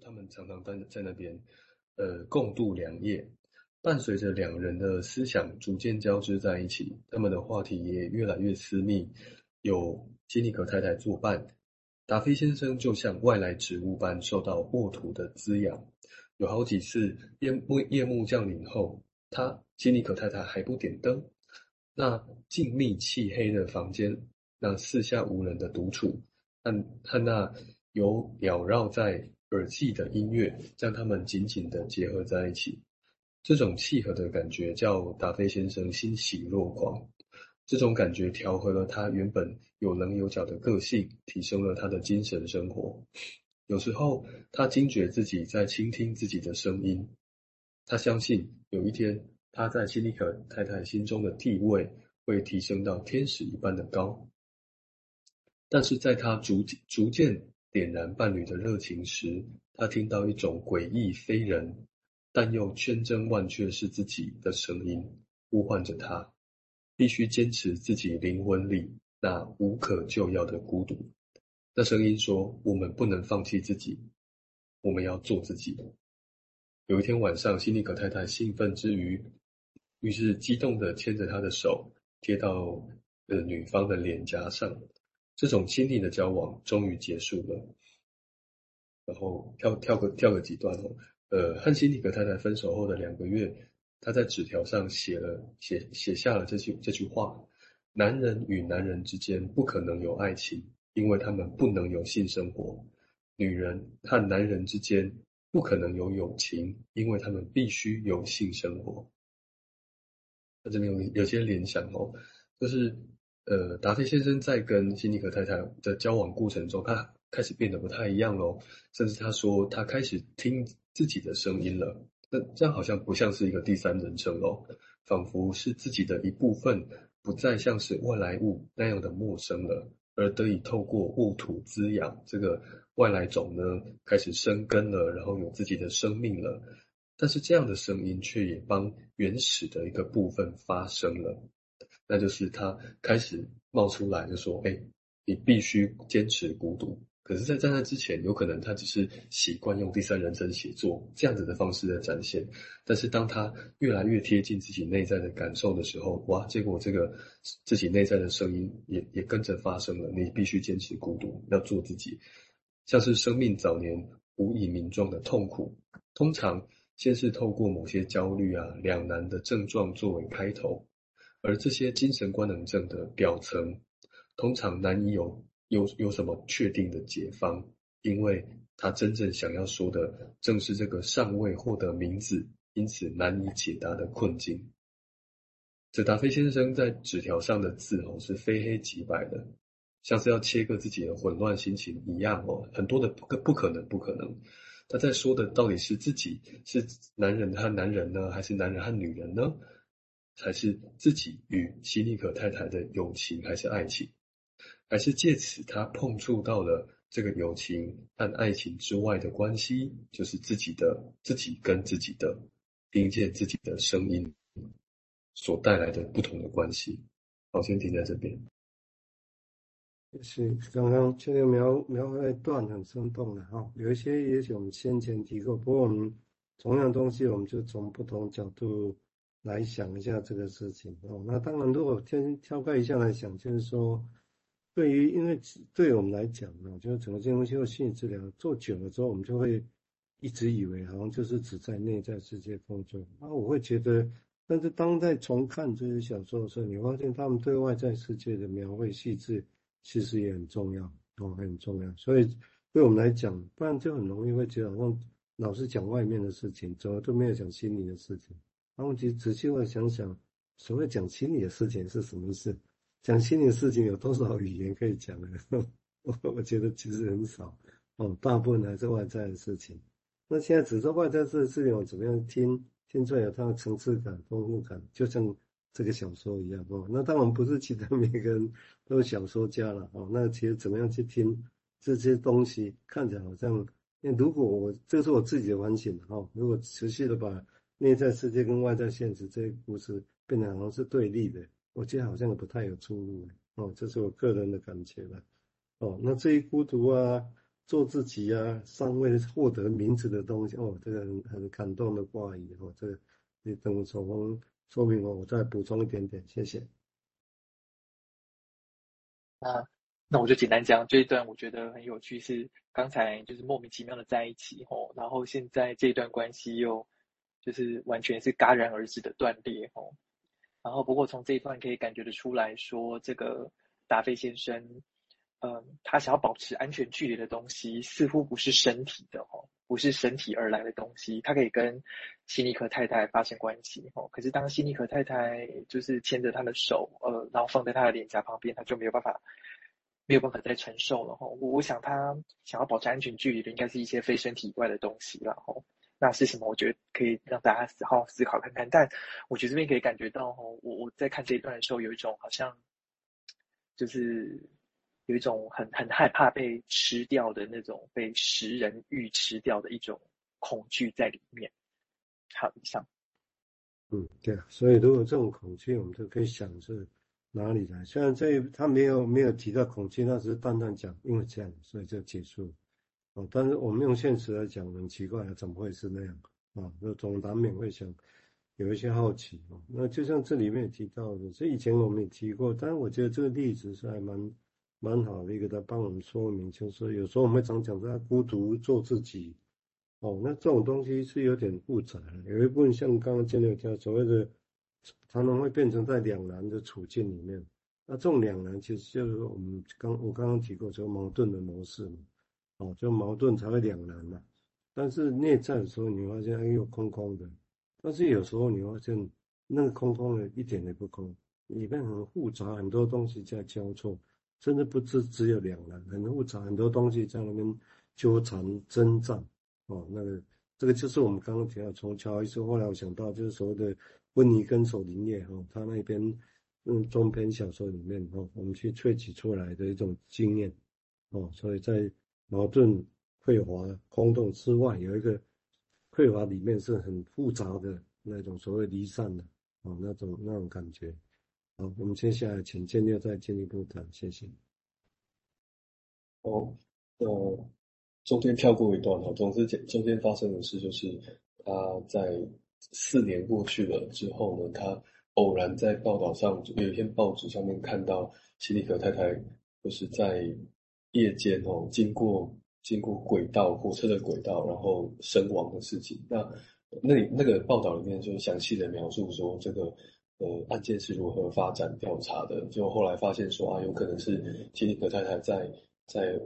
他们常常在在那边呃共度良夜。伴随着两人的思想逐渐交织在一起，他们的话题也越来越私密。有西尼可太太作伴，达菲先生就像外来植物般受到沃土的滋养。有好几次夜幕夜幕降临后，他西尼可太太还不点灯，那静谧漆黑的房间，那四下无人的独处，和和那有缭绕在耳际的音乐，将他们紧紧地结合在一起。这种契合的感觉叫达菲先生欣喜若狂。这种感觉调和了他原本有棱有角的个性，提升了他的精神生活。有时候，他惊觉自己在倾听自己的声音。他相信有一天，他在西尼可太太心中的地位会提升到天使一般的高。但是在他逐逐渐点燃伴侣的热情时，他听到一种诡异非人。但又千真万确是自己的声音，呼唤着他，必须坚持自己灵魂里那无可救药的孤独。那声音说：“我们不能放弃自己，我们要做自己。”有一天晚上，辛尼可太太兴奋之余，于是激动地牵着他的手，贴到呃女方的脸颊上。这种亲密的交往终于结束了。然后跳跳个跳个几段哦。呃，和西尼可太太分手后的两个月，他在纸条上写了写写下了这句这句话：男人与男人之间不可能有爱情，因为他们不能有性生活；女人和男人之间不可能有友情，因为他们必须有性生活。那这边有有些联想哦，就是呃，达菲先生在跟辛尼可太太的交往过程中，他开始变得不太一样喽，甚至他说他开始听。自己的声音了，那这样好像不像是一个第三人称哦，仿佛是自己的一部分，不再像是外来物那样的陌生了，而得以透过沃土滋养，这个外来种呢，开始生根了，然后有自己的生命了。但是这样的声音却也帮原始的一个部分发声了，那就是他开始冒出来，就说：“哎，你必须坚持孤独。”可是，在在那之前，有可能他只是习惯用第三人称写作这样子的方式来展现。但是，当他越来越贴近自己内在的感受的时候，哇！结果这个自己内在的声音也也跟着发生了。你必须坚持孤独，要做自己。像是生命早年无以名状的痛苦，通常先是透过某些焦虑啊、两难的症状作为开头，而这些精神官能症的表层，通常难以有。有有什么确定的解方？因为他真正想要说的，正是这个尚未获得名字，因此难以解答的困境。这达菲先生在纸条上的字哦，是非黑即白的，像是要切割自己的混乱心情一样哦，很多的不可不可能不可能。他在说的到底是自己是男人和男人呢，还是男人和女人呢？才是自己与西尼可太太的友情，还是爱情？还是借此，他碰触到了这个友情和爱情之外的关系，就是自己的自己跟自己的听见自己的声音所带来的不同的关系。好，先停在这边。是刚刚这个描描绘的段很生动的哈，有一些也许我们先前提过，不过我们同样东西，我们就从不同角度来想一下这个事情哦。那当然，如果先挑开一下来想，就是说。对于，因为对我们来讲呢，就是整个精神分析或心理治疗做久了之后，我们就会一直以为好像就是只在内在世界工作。那我会觉得，但是当在重看这些小说的时候，你发现他们对外在世界的描绘细致，其实也很重要哦，很重要。所以对我们来讲，不然就很容易会觉得好像老是讲外面的事情，怎么都没有讲心里的事情。然后其实仔细的想想，所谓讲心理的事情是什么意思？讲心理的事情有多少语言可以讲呢？我我觉得其实很少哦，大部分还是外在的事情。那现在只说外在的事情，我怎么样听听出来有它的层次感、丰富感，就像这个小说一样哦。那当然不是其他每个人都是小说家了哦。那其实怎么样去听这些东西，看起来好像，那如果我这是我自己的反省哈，如果持续的把内在世界跟外在现实这些故事变得好像是对立的。我觉得好像也不太有出路哦，这是我个人的感觉吧。哦，那至于孤独啊，做自己啊，尚未获得名字的东西哦，这个很很感动的话语哦，这个你等守峰说明我，我再补充一点点，谢谢。啊，那我就简单讲这一段，我觉得很有趣，是刚才就是莫名其妙的在一起哦，然后现在这段关系又就是完全是戛然而止的断裂哦，然后不过从这一段可以感觉得出来说，这个达菲先生。嗯，他想要保持安全距离的东西，似乎不是身体的哦，不是身体而来的东西。他可以跟希尼可太太发生关系哦，可是当希尼可太太就是牵着他的手，呃，然后放在他的脸颊旁边，他就没有办法，没有办法再承受了哈。我我想他想要保持安全距离的，应该是一些非身体以外的东西了哈。那是什么？我觉得可以让大家好好思考看看。但我觉得这边可以感觉到哈，我我在看这一段的时候，有一种好像就是。有一种很很害怕被吃掉的那种被食人欲吃掉的一种恐惧在里面。好，以上。嗯，对啊，所以如果这种恐惧，我们就可以想是哪里来。虽然这他没有没有提到恐惧，那只是淡淡讲，因为这样，所以就结束。哦，但是我们用现实来讲，很奇怪啊，怎么会是那样啊？就总难免会想有一些好奇哦。那就像这里面也提到的，这以前我们也提过，但是我觉得这个例子是还蛮。蛮好的一个，他帮我们说明，就是有时候我们常讲他孤独做自己，哦，那这种东西是有点复杂的。有一部分像刚刚金六讲所谓的，常常会变成在两难的处境里面。那这种两难其实就是我们刚我刚刚提过，就矛盾的模式嘛，哦，就矛盾才会两难嘛。但是内在的时候，你发现哎呦空空的，但是有时候你发现那个空空的一点也不空，里面很复杂，很多东西在交错。甚至不只只有两难，很复杂，很多东西在那边纠缠挣扎。哦，那个这个就是我们刚刚提到，从乔伊斯后来我想到，就是所谓的温尼根守林叶哈，他那边嗯中篇小说里面哈，我们去萃取出来的一种经验哦，所以在矛盾、匮乏、空洞之外，有一个匮乏里面是很复杂的那种所谓离散的哦，那种那种感觉。好，我们接下来请建六再进一步谈，谢谢。哦，哦，中间跳过一段哈，总之中间发生的事就是他在四年过去了之后呢，他偶然在报道上有一篇报纸上面看到希利克太太就是在夜间哦经过经过轨道火车的轨道然后身亡的事情。那那那个报道里面就详细的描述说这个。呃，案件是如何发展调查的？就后来发现说啊，有可能是吉尼可太太在在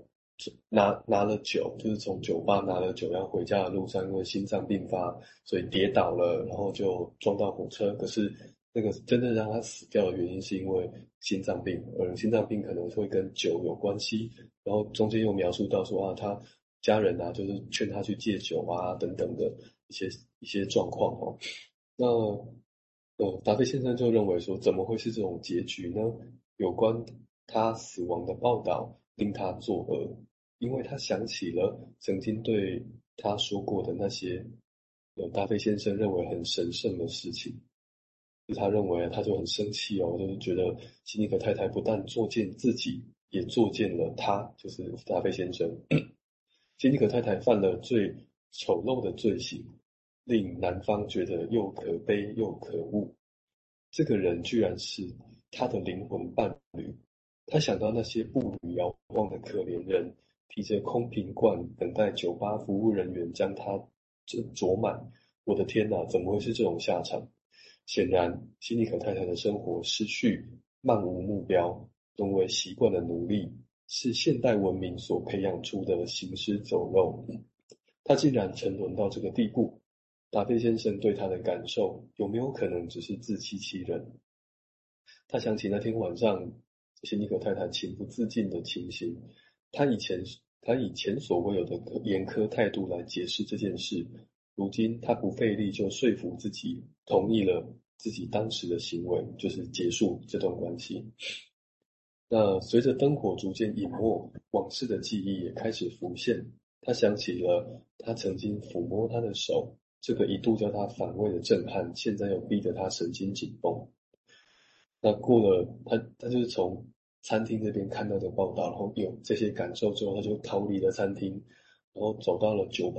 拿拿了酒，就是从酒吧拿了酒要回家的路上，因为心脏病发，所以跌倒了，然后就撞到火车。可是那个真正让他死掉的原因是因为心脏病，而心脏病可能会跟酒有关系。然后中间又描述到说啊，他家人啊，就是劝他去戒酒啊等等的一些一些状况哦。那。呃，达菲先生就认为说，怎么会是这种结局呢？有关他死亡的报道令他作呕，因为他想起了曾经对他说过的那些，有达菲先生认为很神圣的事情。他认为，他就很生气哦，就是觉得希尼可太太不但作践自己，也作践了他，就是达菲先生。希尼可太太犯了最丑陋的罪行。令男方觉得又可悲又可恶，这个人居然是他的灵魂伴侣。他想到那些步履遥望的可怜人，提着空瓶罐等待酒吧服务人员将他这酌满。我的天哪，怎么会是这种下场？显然，希尼可太太的生活失序，漫无目标，沦为习惯的奴隶，是现代文明所培养出的行尸走肉。他竟然沉沦到这个地步。达菲先生对他的感受有没有可能只是自欺欺人？他想起那天晚上希尼可太太情不自禁的情形，他以前他以前所未有的严苛态度来解释这件事，如今他不费力就说服自己同意了自己当时的行为，就是结束这段关系。那随着灯火逐渐隐没，往事的记忆也开始浮现，他想起了他曾经抚摸她的手。这个一度叫他反胃的震撼，现在又逼得他神经紧绷。那过了，他他就是从餐厅这边看到的报道，然后有这些感受之后，他就逃离了餐厅，然后走到了酒吧